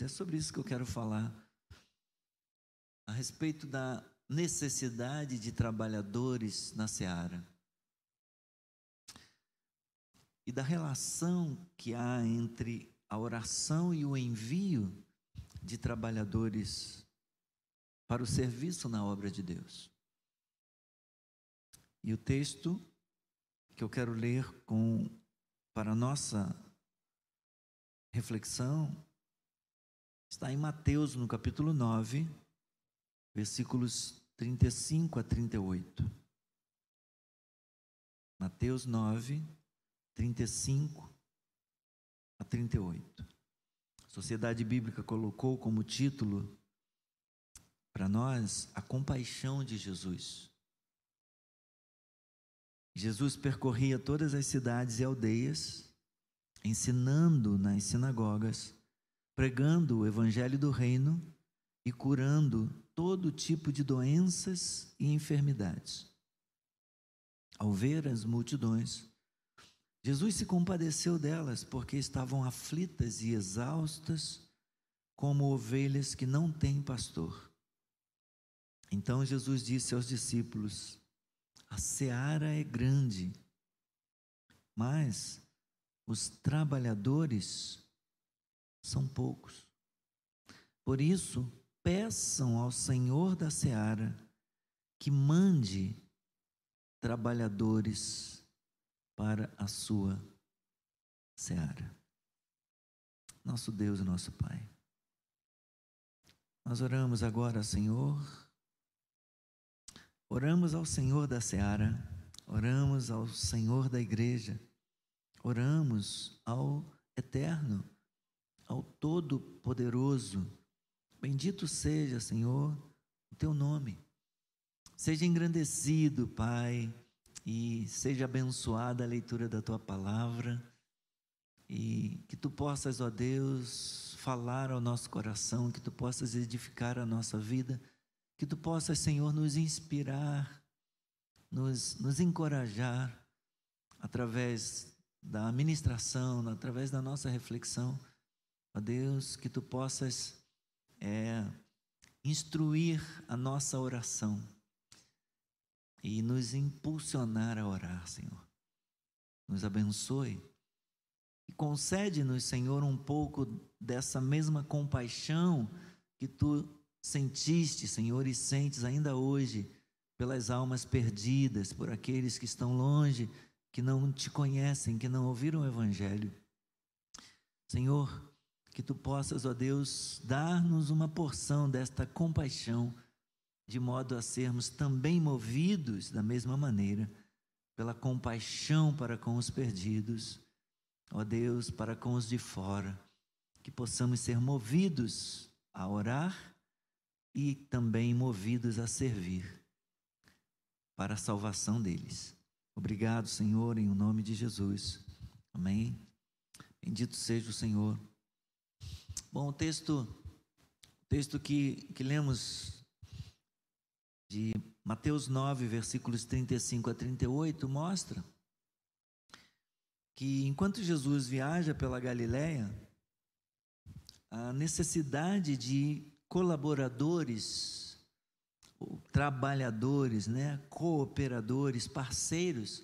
É sobre isso que eu quero falar. A respeito da necessidade de trabalhadores na seara. E da relação que há entre a oração e o envio de trabalhadores para o serviço na obra de Deus. E o texto que eu quero ler com para nossa reflexão está em Mateus no capítulo 9, versículos 35 a 38. Mateus 9, 35 a 38. A Sociedade Bíblica colocou como título para nós a compaixão de Jesus. Jesus percorria todas as cidades e aldeias, ensinando nas sinagogas, pregando o evangelho do reino e curando todo tipo de doenças e enfermidades. Ao ver as multidões, Jesus se compadeceu delas, porque estavam aflitas e exaustas, como ovelhas que não têm pastor. Então Jesus disse aos discípulos: A seara é grande, mas os trabalhadores são poucos. Por isso, peçam ao Senhor da seara que mande trabalhadores para a sua seara. Nosso Deus e nosso Pai. Nós oramos agora, Senhor. Oramos ao Senhor da seara, oramos ao Senhor da igreja, oramos ao Eterno, ao Todo-Poderoso. Bendito seja, Senhor, o teu nome. Seja engrandecido, Pai e seja abençoada a leitura da tua palavra e que tu possas, ó Deus, falar ao nosso coração, que tu possas edificar a nossa vida, que tu possas, Senhor, nos inspirar, nos, nos encorajar através da ministração, através da nossa reflexão. Ó Deus, que tu possas é, instruir a nossa oração e nos impulsionar a orar, Senhor. Nos abençoe e concede-nos, Senhor, um pouco dessa mesma compaixão que tu sentiste, Senhor, e sentes ainda hoje pelas almas perdidas, por aqueles que estão longe, que não te conhecem, que não ouviram o Evangelho. Senhor, que tu possas, ó Deus, dar-nos uma porção desta compaixão de modo a sermos também movidos da mesma maneira pela compaixão para com os perdidos, ó Deus, para com os de fora, que possamos ser movidos a orar e também movidos a servir para a salvação deles. Obrigado, Senhor, em o nome de Jesus. Amém. Bendito seja o Senhor. Bom, o texto, o texto que, que lemos de Mateus 9, versículos 35 a 38, mostra que enquanto Jesus viaja pela Galiléia, a necessidade de colaboradores, trabalhadores, né, cooperadores, parceiros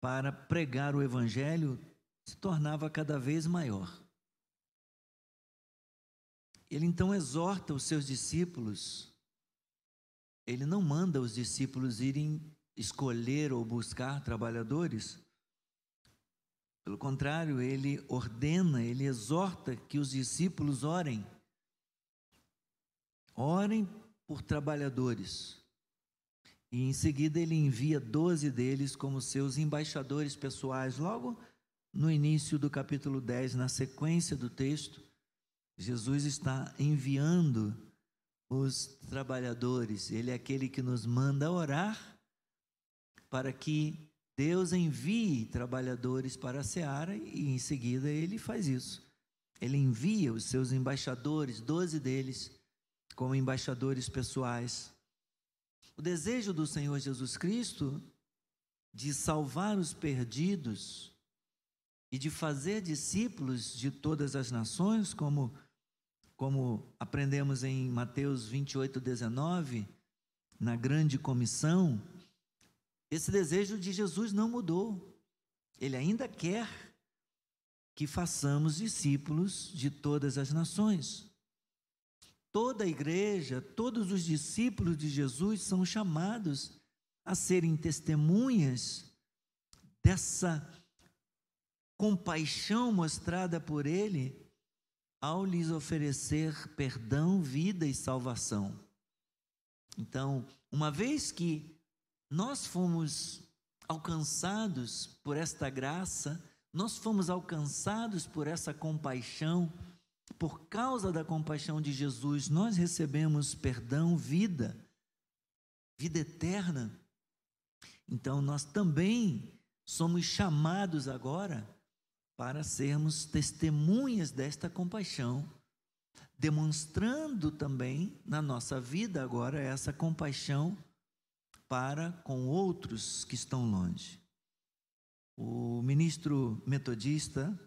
para pregar o evangelho se tornava cada vez maior. Ele então exorta os seus discípulos ele não manda os discípulos irem escolher ou buscar trabalhadores. Pelo contrário, ele ordena, ele exorta que os discípulos orem. Orem por trabalhadores. E em seguida ele envia doze deles como seus embaixadores pessoais. Logo no início do capítulo 10, na sequência do texto, Jesus está enviando os trabalhadores. Ele é aquele que nos manda orar para que Deus envie trabalhadores para a seara e em seguida ele faz isso. Ele envia os seus embaixadores, doze deles, como embaixadores pessoais. O desejo do Senhor Jesus Cristo de salvar os perdidos e de fazer discípulos de todas as nações, como como aprendemos em Mateus 28, 19, na grande comissão, esse desejo de Jesus não mudou. Ele ainda quer que façamos discípulos de todas as nações. Toda a igreja, todos os discípulos de Jesus são chamados a serem testemunhas dessa compaixão mostrada por Ele ao lhes oferecer perdão, vida e salvação. Então, uma vez que nós fomos alcançados por esta graça, nós fomos alcançados por essa compaixão, por causa da compaixão de Jesus, nós recebemos perdão, vida, vida eterna. Então, nós também somos chamados agora para sermos testemunhas desta compaixão, demonstrando também na nossa vida agora essa compaixão para com outros que estão longe. O ministro metodista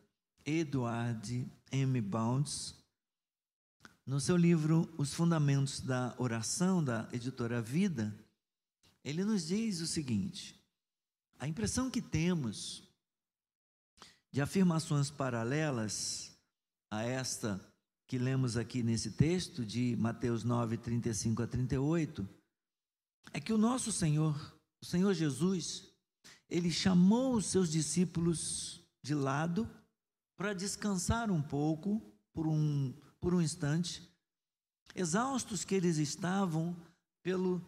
Edward M. Bounds, no seu livro Os Fundamentos da Oração, da editora Vida, ele nos diz o seguinte: a impressão que temos de afirmações paralelas a esta que lemos aqui nesse texto, de Mateus 9, 35 a 38, é que o nosso Senhor, o Senhor Jesus, ele chamou os seus discípulos de lado para descansar um pouco, por um, por um instante, exaustos que eles estavam pelo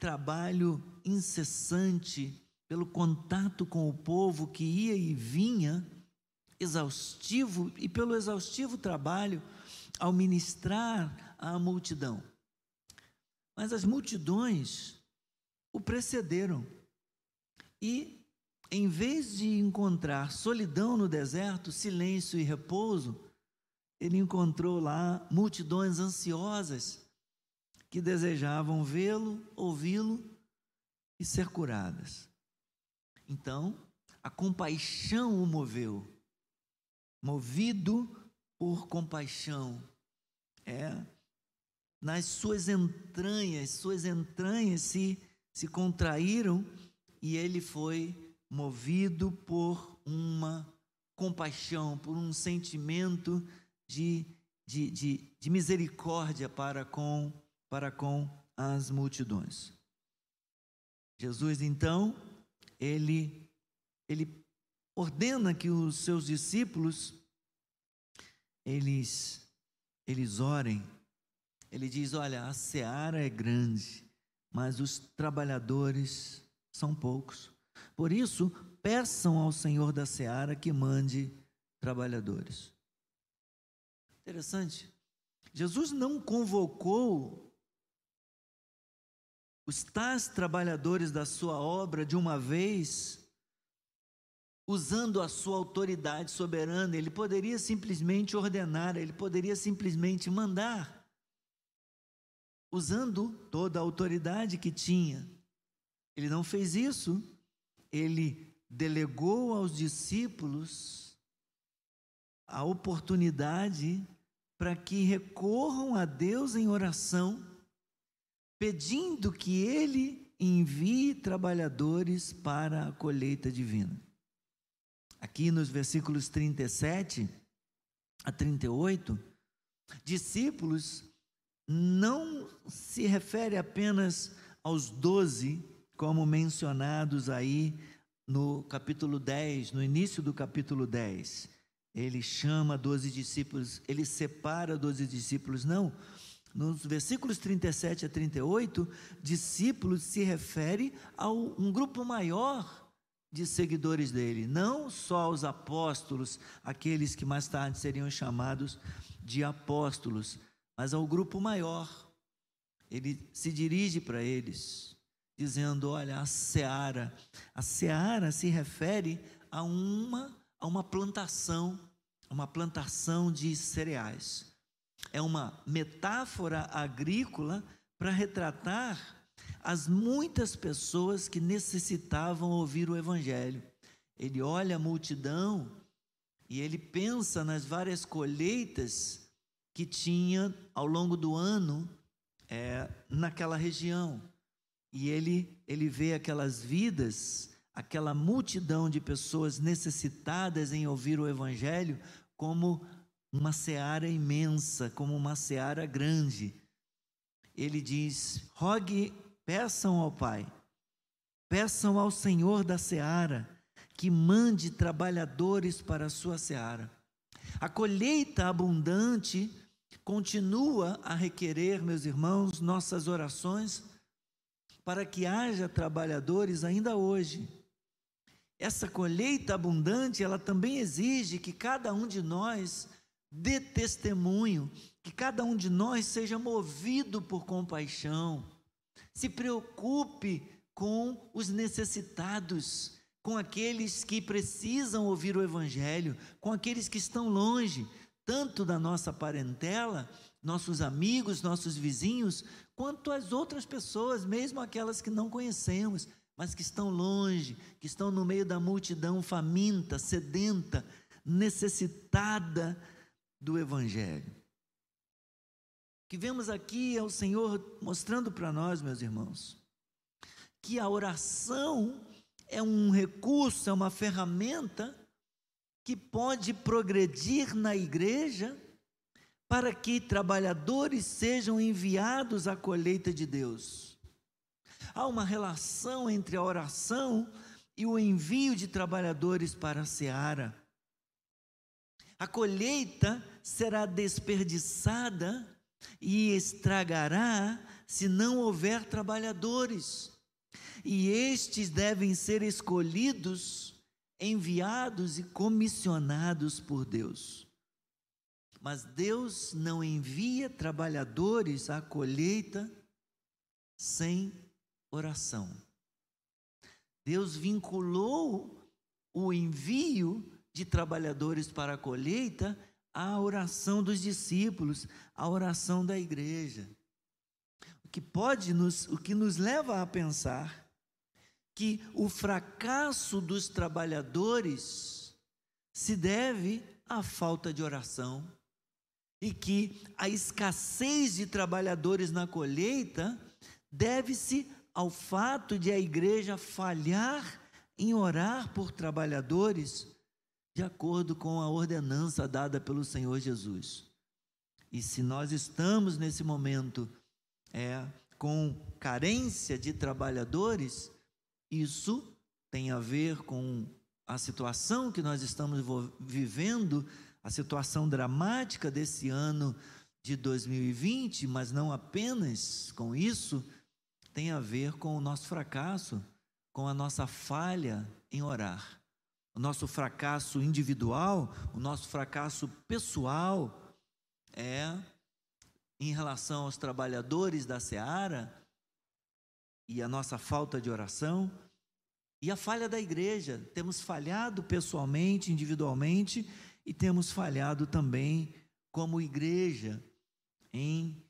trabalho incessante, pelo contato com o povo que ia e vinha, exaustivo, e pelo exaustivo trabalho ao ministrar à multidão. Mas as multidões o precederam. E em vez de encontrar solidão no deserto, silêncio e repouso, ele encontrou lá multidões ansiosas que desejavam vê-lo, ouvi-lo e ser curadas. Então, a compaixão o moveu, movido por compaixão. É, nas suas entranhas, suas entranhas se, se contraíram e ele foi movido por uma compaixão, por um sentimento de, de, de, de misericórdia para com, para com as multidões. Jesus, então, ele, ele ordena que os seus discípulos eles, eles orem. Ele diz: Olha, a seara é grande, mas os trabalhadores são poucos. Por isso, peçam ao Senhor da seara que mande trabalhadores. Interessante. Jesus não convocou os tais trabalhadores da sua obra de uma vez, usando a sua autoridade soberana. Ele poderia simplesmente ordenar, ele poderia simplesmente mandar, usando toda a autoridade que tinha. Ele não fez isso ele delegou aos discípulos a oportunidade para que recorram a Deus em oração, pedindo que ele envie trabalhadores para a colheita divina. Aqui nos versículos 37 a 38, discípulos não se refere apenas aos doze como mencionados aí no capítulo 10, no início do capítulo 10. Ele chama 12 discípulos, ele separa 12 discípulos, não. Nos versículos 37 a 38, discípulos se refere a um grupo maior de seguidores dele, não só os apóstolos, aqueles que mais tarde seriam chamados de apóstolos, mas ao grupo maior. Ele se dirige para eles dizendo: olha, a seara. A seara se refere a uma, a uma plantação, uma plantação de cereais. É uma metáfora agrícola para retratar as muitas pessoas que necessitavam ouvir o Evangelho. Ele olha a multidão e ele pensa nas várias colheitas que tinha ao longo do ano é, naquela região. E ele, ele vê aquelas vidas, aquela multidão de pessoas necessitadas em ouvir o Evangelho, como uma seara imensa, como uma seara grande. Ele diz: rogue, peçam ao Pai, peçam ao Senhor da seara que mande trabalhadores para a sua seara. A colheita abundante continua a requerer, meus irmãos, nossas orações para que haja trabalhadores ainda hoje. Essa colheita abundante, ela também exige que cada um de nós dê testemunho, que cada um de nós seja movido por compaixão, se preocupe com os necessitados, com aqueles que precisam ouvir o Evangelho, com aqueles que estão longe, tanto da nossa parentela, nossos amigos, nossos vizinhos, quanto as outras pessoas, mesmo aquelas que não conhecemos, mas que estão longe, que estão no meio da multidão faminta, sedenta, necessitada do Evangelho. Que vemos aqui é o Senhor mostrando para nós, meus irmãos, que a oração é um recurso, é uma ferramenta que pode progredir na igreja para que trabalhadores sejam enviados à colheita de Deus. Há uma relação entre a oração e o envio de trabalhadores para a seara. A colheita será desperdiçada e estragará se não houver trabalhadores. E estes devem ser escolhidos, enviados e comissionados por Deus. Mas Deus não envia trabalhadores à colheita sem oração. Deus vinculou o envio de trabalhadores para a colheita à oração dos discípulos, à oração da igreja. O que pode nos, o que nos leva a pensar que o fracasso dos trabalhadores se deve à falta de oração e que a escassez de trabalhadores na colheita deve-se ao fato de a igreja falhar em orar por trabalhadores de acordo com a ordenança dada pelo Senhor Jesus. E se nós estamos nesse momento é, com carência de trabalhadores, isso tem a ver com a situação que nós estamos vivendo a situação dramática desse ano de 2020, mas não apenas com isso, tem a ver com o nosso fracasso, com a nossa falha em orar. O nosso fracasso individual, o nosso fracasso pessoal é em relação aos trabalhadores da seara e a nossa falta de oração e a falha da igreja. Temos falhado pessoalmente, individualmente e temos falhado também como igreja em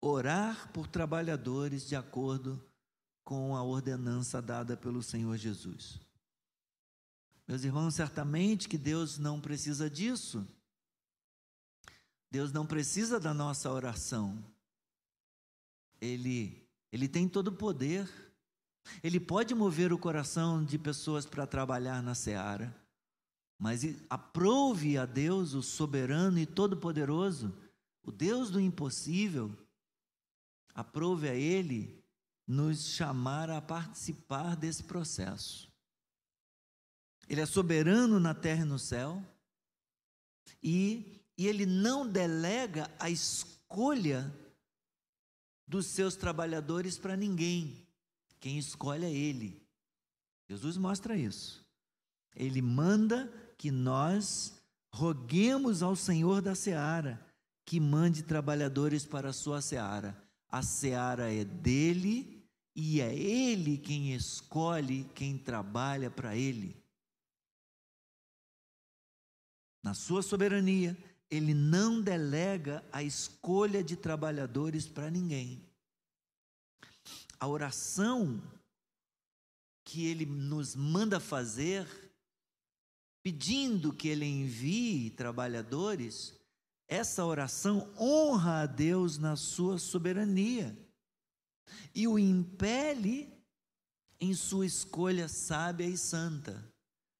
orar por trabalhadores de acordo com a ordenança dada pelo Senhor Jesus. Meus irmãos, certamente que Deus não precisa disso. Deus não precisa da nossa oração. Ele ele tem todo o poder. Ele pode mover o coração de pessoas para trabalhar na seara. Mas aprove a Deus, o soberano e todo-poderoso, o Deus do impossível, aprove a Ele nos chamar a participar desse processo. Ele é soberano na terra e no céu, e, e Ele não delega a escolha dos seus trabalhadores para ninguém. Quem escolhe é Ele. Jesus mostra isso. Ele manda que nós roguemos ao Senhor da seara que mande trabalhadores para a sua seara. A seara é dele e é ele quem escolhe quem trabalha para ele. Na sua soberania, ele não delega a escolha de trabalhadores para ninguém. A oração que ele nos manda fazer pedindo que ele envie trabalhadores, essa oração honra a Deus na sua soberania e o impele em sua escolha sábia e santa.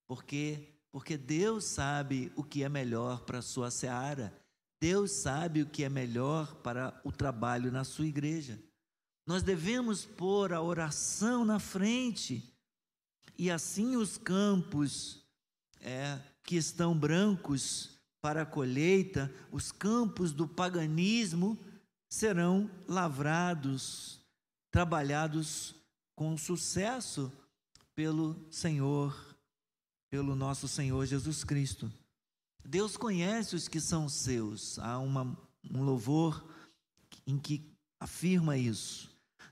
Porque porque Deus sabe o que é melhor para a sua seara. Deus sabe o que é melhor para o trabalho na sua igreja. Nós devemos pôr a oração na frente e assim os campos é, que estão brancos para a colheita, os campos do paganismo serão lavrados, trabalhados com sucesso pelo Senhor, pelo nosso Senhor Jesus Cristo. Deus conhece os que são seus. Há uma, um louvor em que afirma isso.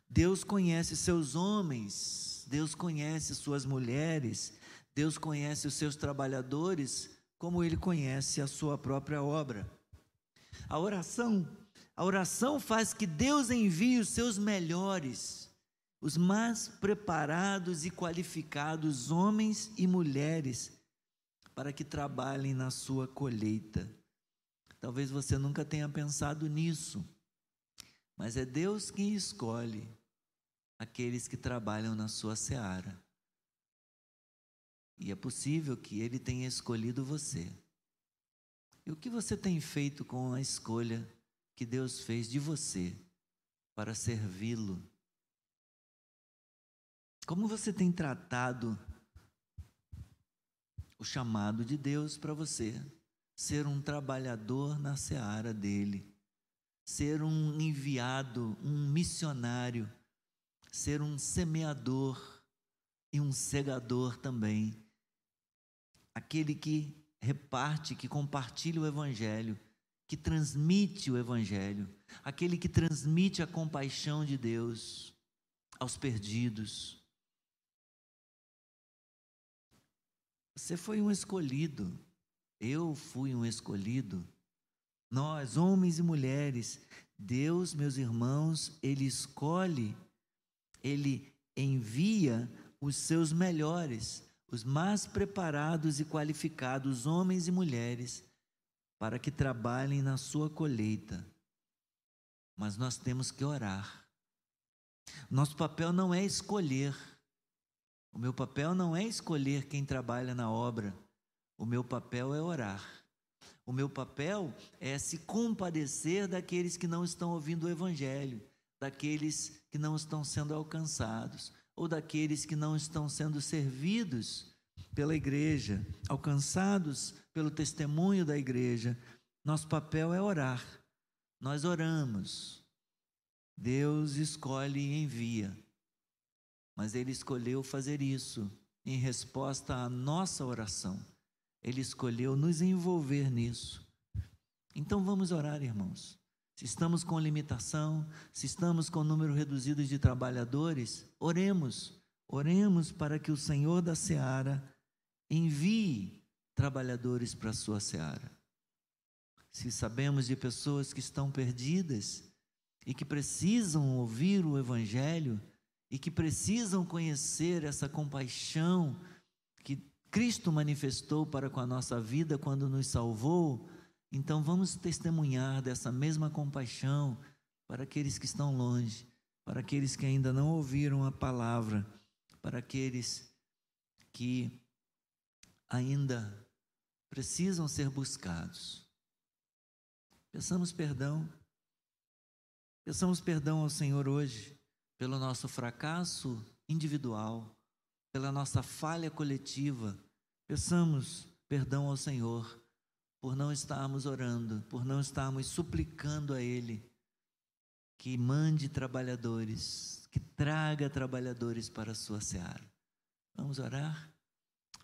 Deus conhece seus homens, Deus conhece suas mulheres, Deus conhece os seus trabalhadores, como ele conhece a sua própria obra. A oração, a oração faz que Deus envie os seus melhores, os mais preparados e qualificados homens e mulheres para que trabalhem na sua colheita. Talvez você nunca tenha pensado nisso, mas é Deus quem escolhe aqueles que trabalham na sua seara. E é possível que Ele tenha escolhido você. E o que você tem feito com a escolha que Deus fez de você para servi-lo? Como você tem tratado o chamado de Deus para você? Ser um trabalhador na seara dele, ser um enviado, um missionário, ser um semeador e um segador também aquele que reparte, que compartilha o Evangelho, que transmite o Evangelho, aquele que transmite a compaixão de Deus aos perdidos. Você foi um escolhido, eu fui um escolhido. Nós, homens e mulheres, Deus, meus irmãos, Ele escolhe, Ele envia os seus melhores os mais preparados e qualificados homens e mulheres para que trabalhem na sua colheita. Mas nós temos que orar. Nosso papel não é escolher. O meu papel não é escolher quem trabalha na obra. O meu papel é orar. O meu papel é se compadecer daqueles que não estão ouvindo o Evangelho, daqueles que não estão sendo alcançados ou daqueles que não estão sendo servidos pela igreja, alcançados pelo testemunho da igreja. Nosso papel é orar. Nós oramos. Deus escolhe e envia. Mas Ele escolheu fazer isso em resposta à nossa oração. Ele escolheu nos envolver nisso. Então vamos orar, irmãos. Se estamos com limitação, se estamos com número reduzido de trabalhadores, oremos. Oremos para que o Senhor da seara envie trabalhadores para a sua seara. Se sabemos de pessoas que estão perdidas e que precisam ouvir o Evangelho e que precisam conhecer essa compaixão que Cristo manifestou para com a nossa vida quando nos salvou, então vamos testemunhar dessa mesma compaixão para aqueles que estão longe, para aqueles que ainda não ouviram a palavra, para aqueles que ainda precisam ser buscados. Peçamos perdão. Peçamos perdão ao Senhor hoje pelo nosso fracasso individual, pela nossa falha coletiva. Peçamos perdão ao Senhor por não estarmos orando, por não estarmos suplicando a Ele que mande trabalhadores, que traga trabalhadores para a sua seara. Vamos orar?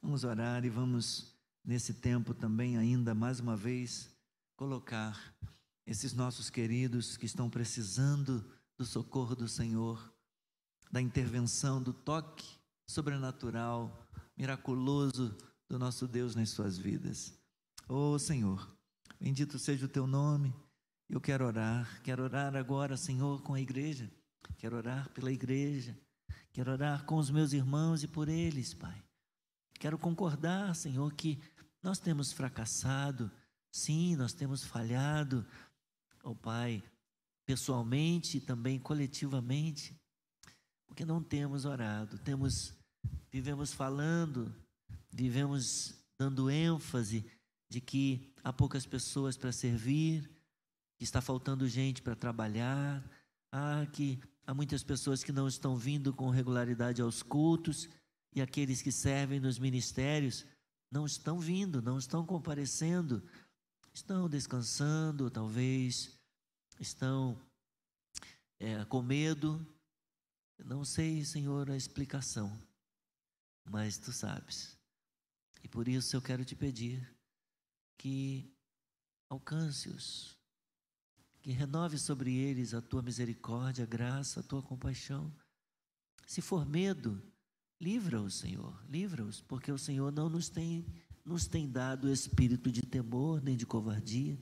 Vamos orar e vamos, nesse tempo também, ainda mais uma vez, colocar esses nossos queridos que estão precisando do socorro do Senhor, da intervenção, do toque sobrenatural, miraculoso do nosso Deus nas suas vidas. Oh Senhor, bendito seja o teu nome. Eu quero orar, quero orar agora, Senhor, com a igreja. Quero orar pela igreja. Quero orar com os meus irmãos e por eles, Pai. Quero concordar, Senhor, que nós temos fracassado, Sim, nós temos falhado, ó Pai, pessoalmente e também coletivamente, porque não temos orado, temos vivemos falando, vivemos dando ênfase de que há poucas pessoas para servir, que está faltando gente para trabalhar, há que há muitas pessoas que não estão vindo com regularidade aos cultos e aqueles que servem nos ministérios não estão vindo, não estão comparecendo, estão descansando, talvez estão é, com medo. Não sei, Senhor, a explicação, mas tu sabes. E por isso eu quero te pedir que alcance-os, que renove sobre eles a tua misericórdia, a graça, a tua compaixão. Se for medo, livra-os, Senhor, livra-os, porque o Senhor não nos tem, nos tem dado espírito de temor nem de covardia.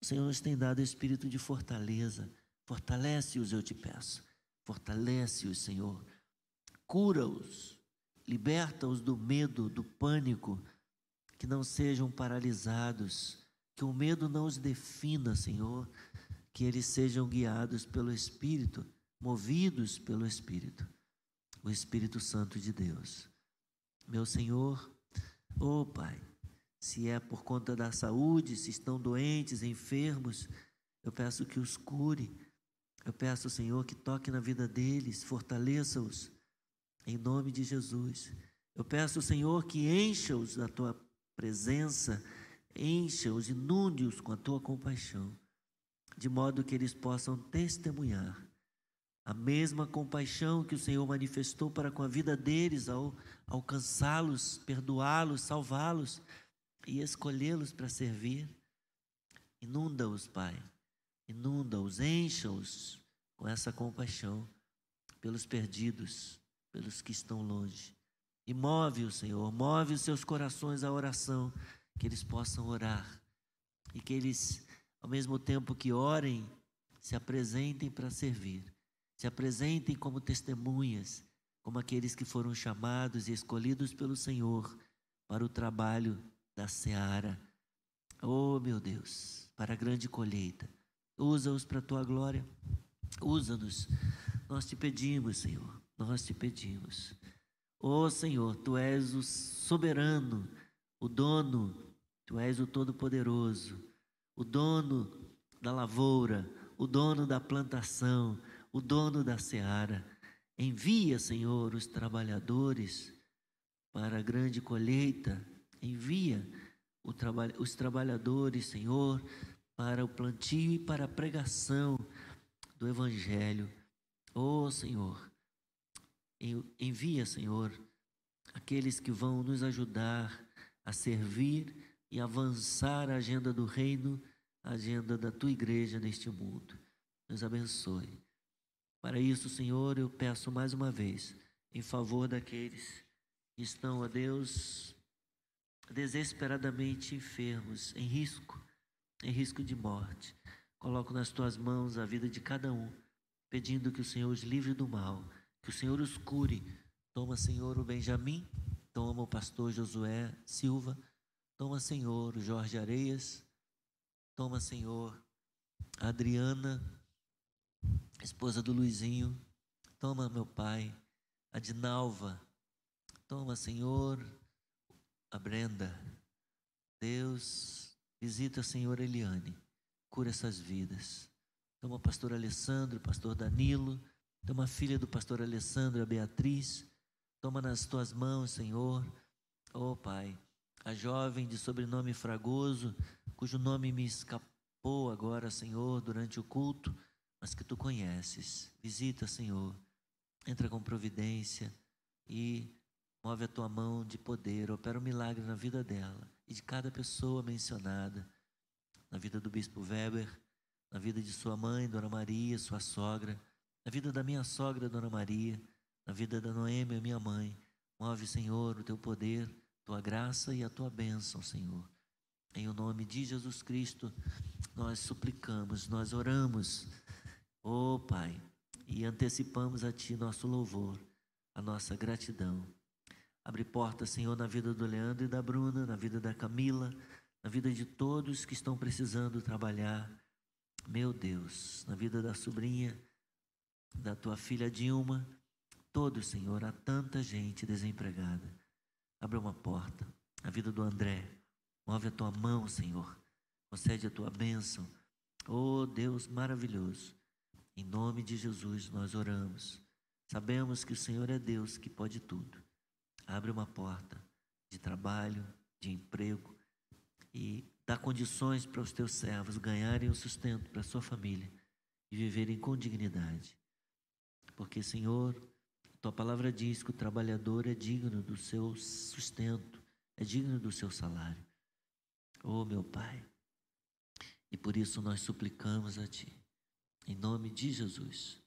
O Senhor nos tem dado espírito de fortaleza. Fortalece-os, eu te peço. Fortalece-os, Senhor. Cura-os. Liberta-os do medo, do pânico. Que não sejam paralisados. Que o medo não os defina, Senhor. Que eles sejam guiados pelo Espírito, movidos pelo Espírito. O Espírito Santo de Deus. Meu Senhor, oh Pai, se é por conta da saúde, se estão doentes, enfermos, eu peço que os cure. Eu peço, Senhor, que toque na vida deles, fortaleça-os, em nome de Jesus. Eu peço, Senhor, que encha-os da tua presença, encha-os, inunde-os com a tua compaixão, de modo que eles possam testemunhar a mesma compaixão que o Senhor manifestou para com a vida deles ao alcançá-los, perdoá-los, salvá-los e escolhê-los para servir. Inunda-os, Pai. Inunda-os, encha-os com essa compaixão pelos perdidos, pelos que estão longe. E move-os, Senhor, move os seus corações à oração, que eles possam orar e que eles, ao mesmo tempo que orem, se apresentem para servir, se apresentem como testemunhas, como aqueles que foram chamados e escolhidos pelo Senhor para o trabalho da seara. Oh, meu Deus, para a grande colheita. Usa-os para a tua glória. Usa-nos. Nós te pedimos, Senhor. Nós te pedimos. Oh, Senhor, tu és o soberano, o dono, tu és o todo-poderoso, o dono da lavoura, o dono da plantação, o dono da seara. Envia, Senhor, os trabalhadores para a grande colheita Envia os trabalhadores, Senhor, para o plantio e para a pregação do Evangelho. Oh, Senhor, envia, Senhor, aqueles que vão nos ajudar a servir e avançar a agenda do reino, a agenda da tua igreja neste mundo. Nos abençoe. Para isso, Senhor, eu peço mais uma vez em favor daqueles que estão, a Deus, desesperadamente enfermos, em risco, em risco de morte. Coloco nas tuas mãos a vida de cada um, pedindo que o Senhor os livre do mal, que o Senhor os cure. Toma, Senhor, o Benjamim, toma o pastor Josué Silva, toma, Senhor, o Jorge Areias, toma, Senhor, a Adriana, esposa do Luizinho, toma, meu pai, a Dinalva, toma, Senhor, a Brenda. Deus, visita a senhora Eliane, cura essas vidas. Toma o pastor Alessandro, pastor Danilo, toma a filha do pastor Alessandro, a Beatriz, toma nas tuas mãos, Senhor, oh Pai, a jovem de sobrenome Fragoso, cujo nome me escapou agora, Senhor, durante o culto, mas que tu conheces. Visita, Senhor, entra com providência e Move a tua mão de poder, opera um milagre na vida dela e de cada pessoa mencionada, na vida do bispo Weber, na vida de sua mãe, Dona Maria, sua sogra, na vida da minha sogra, Dona Maria, na vida da Noêmia, minha mãe. Move, Senhor, o teu poder, tua graça e a tua bênção, Senhor. Em o nome de Jesus Cristo, nós suplicamos, nós oramos, ó oh, Pai, e antecipamos a Ti nosso louvor, a nossa gratidão. Abre porta, Senhor, na vida do Leandro e da Bruna, na vida da Camila, na vida de todos que estão precisando trabalhar. Meu Deus, na vida da sobrinha, da tua filha Dilma, todos, Senhor, há tanta gente desempregada. Abre uma porta. A vida do André, move a tua mão, Senhor. Concede a tua bênção. Oh, Deus maravilhoso. Em nome de Jesus nós oramos. Sabemos que o Senhor é Deus que pode tudo. Abre uma porta de trabalho, de emprego e dá condições para os teus servos ganharem o sustento para a sua família e viverem com dignidade. Porque, Senhor, tua palavra diz que o trabalhador é digno do seu sustento, é digno do seu salário. Oh, meu Pai. E por isso nós suplicamos a Ti, em nome de Jesus.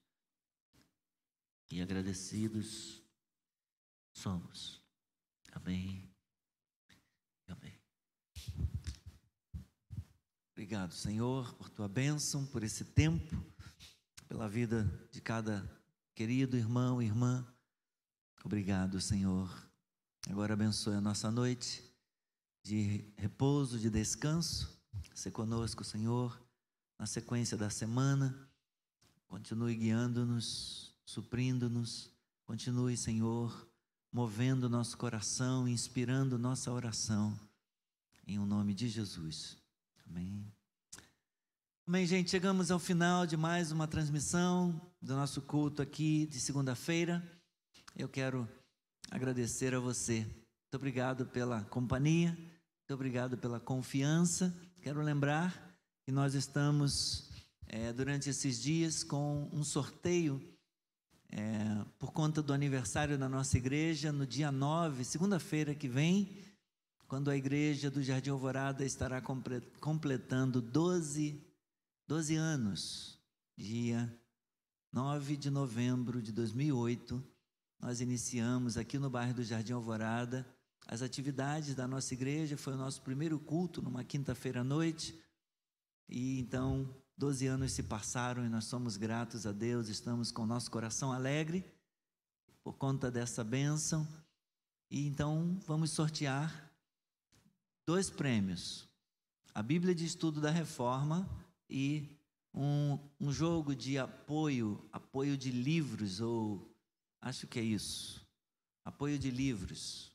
E agradecidos somos. Amém. Amém. Obrigado, Senhor, por tua bênção, por esse tempo, pela vida de cada querido irmão e irmã. Obrigado, Senhor. Agora abençoe a nossa noite de repouso, de descanso. Se conosco, Senhor, na sequência da semana. Continue guiando-nos, suprindo-nos. Continue, Senhor, movendo nosso coração, inspirando nossa oração. Em o nome de Jesus. Amém. Amém, gente. Chegamos ao final de mais uma transmissão do nosso culto aqui de segunda-feira. Eu quero agradecer a você. Muito obrigado pela companhia, muito obrigado pela confiança. Quero lembrar que nós estamos, é, durante esses dias, com um sorteio é, por conta do aniversário da nossa igreja, no dia 9, segunda-feira que vem, quando a igreja do Jardim Alvorada estará completando 12, 12 anos, dia 9 de novembro de 2008, nós iniciamos aqui no bairro do Jardim Alvorada as atividades da nossa igreja. Foi o nosso primeiro culto numa quinta-feira à noite. E então, 12 anos se passaram e nós somos gratos a Deus, estamos com nosso coração alegre por conta dessa bênção. E então, vamos sortear dois prêmios: a Bíblia de Estudo da Reforma e um, um jogo de apoio, apoio de livros, ou acho que é isso, apoio de livros.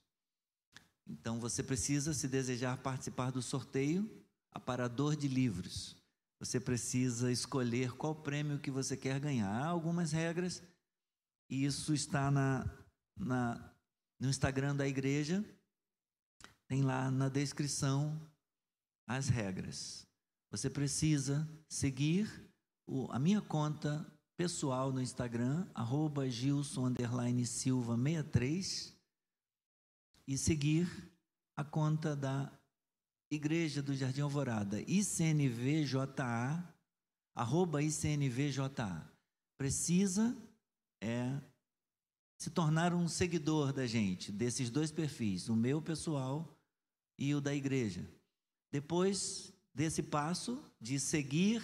Então você precisa, se desejar participar do sorteio, aparador de livros. Você precisa escolher qual prêmio que você quer ganhar. Há algumas regras, e isso está na, na, no Instagram da igreja. Tem lá na descrição as regras. Você precisa seguir o, a minha conta pessoal no Instagram, arroba Gilson Silva 63, e seguir a conta da Igreja do Jardim Alvorada, ICNVJA, arroba ICNVJA. Precisa é, se tornar um seguidor da gente, desses dois perfis, o meu pessoal e o da igreja. Depois desse passo de seguir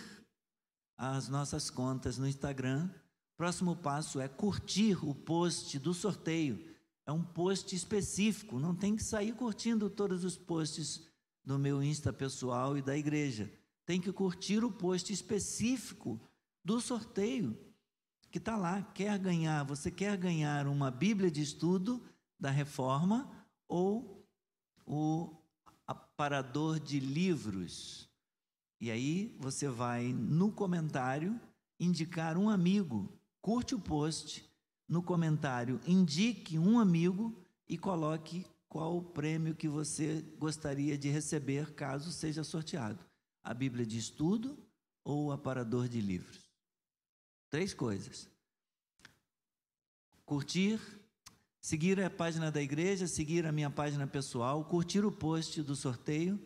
as nossas contas no Instagram, próximo passo é curtir o post do sorteio. É um post específico, não tem que sair curtindo todos os posts do meu Insta pessoal e da igreja. Tem que curtir o post específico do sorteio que está lá. Quer ganhar, você quer ganhar uma Bíblia de estudo da reforma ou o aparador de livros. E aí você vai no comentário indicar um amigo, curte o post, no comentário indique um amigo e coloque qual o prêmio que você gostaria de receber caso seja sorteado: a Bíblia de estudo ou o aparador de livros. Três coisas: curtir, seguir a página da igreja, seguir a minha página pessoal, curtir o post do sorteio,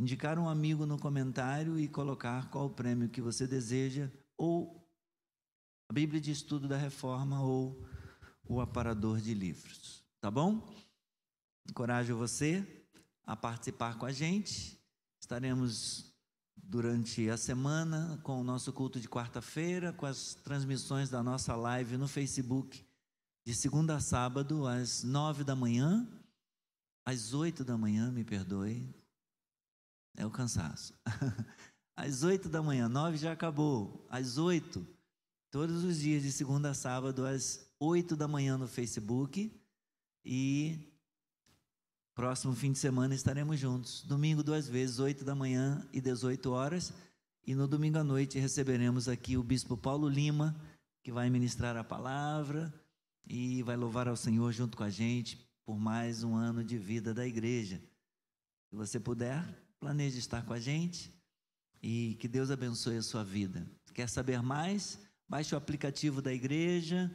indicar um amigo no comentário e colocar qual o prêmio que você deseja, ou a Bíblia de Estudo da Reforma, ou o aparador de livros. Tá bom? Encorajo você a participar com a gente. Estaremos durante a semana com o nosso culto de quarta-feira, com as transmissões da nossa live no Facebook de segunda a sábado, às nove da manhã, às oito da manhã, me perdoe. É o cansaço. Às oito da manhã, nove já acabou. Às oito, todos os dias, de segunda a sábado, às oito da manhã no Facebook. E próximo fim de semana estaremos juntos. Domingo, duas vezes, oito da manhã e 18 horas. E no domingo à noite receberemos aqui o bispo Paulo Lima, que vai ministrar a palavra e vai louvar ao Senhor junto com a gente por mais um ano de vida da igreja. Se você puder, planeje estar com a gente e que Deus abençoe a sua vida. Quer saber mais? Baixe o aplicativo da igreja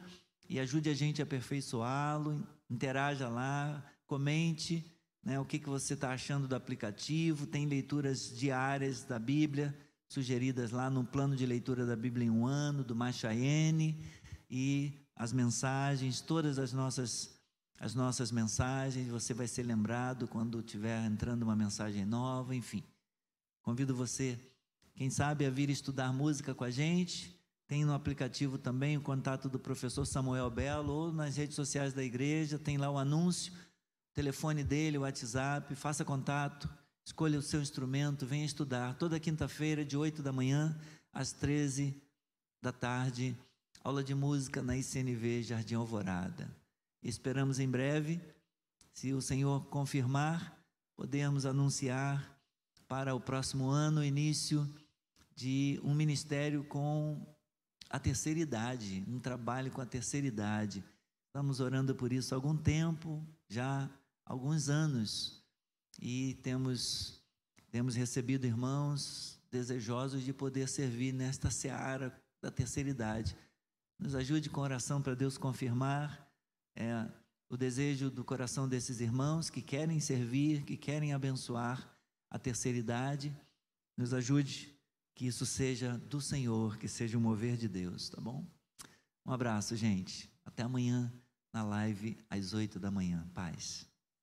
e ajude a gente a aperfeiçoá-lo. Interaja lá, comente né, o que, que você está achando do aplicativo. Tem leituras diárias da Bíblia sugeridas lá no plano de leitura da Bíblia em um ano, do Machaene, e as mensagens, todas as nossas as nossas mensagens, você vai ser lembrado quando tiver entrando uma mensagem nova, enfim. Convido você, quem sabe, a vir estudar música com a gente. Tem no aplicativo também o contato do professor Samuel Belo ou nas redes sociais da igreja, tem lá o anúncio, telefone dele, o WhatsApp, faça contato. Escolha o seu instrumento, venha estudar. Toda quinta-feira, de 8 da manhã às 13 da tarde, aula de música na ICNV Jardim Alvorada. Esperamos em breve, se o Senhor confirmar, podemos anunciar para o próximo ano o início de um ministério com a terceira idade, um trabalho com a terceira idade. Estamos orando por isso há algum tempo, já alguns anos e temos, temos recebido irmãos desejosos de poder servir nesta seara da terceira idade. Nos ajude com oração para Deus confirmar é, o desejo do coração desses irmãos que querem servir, que querem abençoar a terceira idade. Nos ajude que isso seja do Senhor, que seja o mover de Deus, tá bom? Um abraço, gente. Até amanhã na live às oito da manhã. Paz.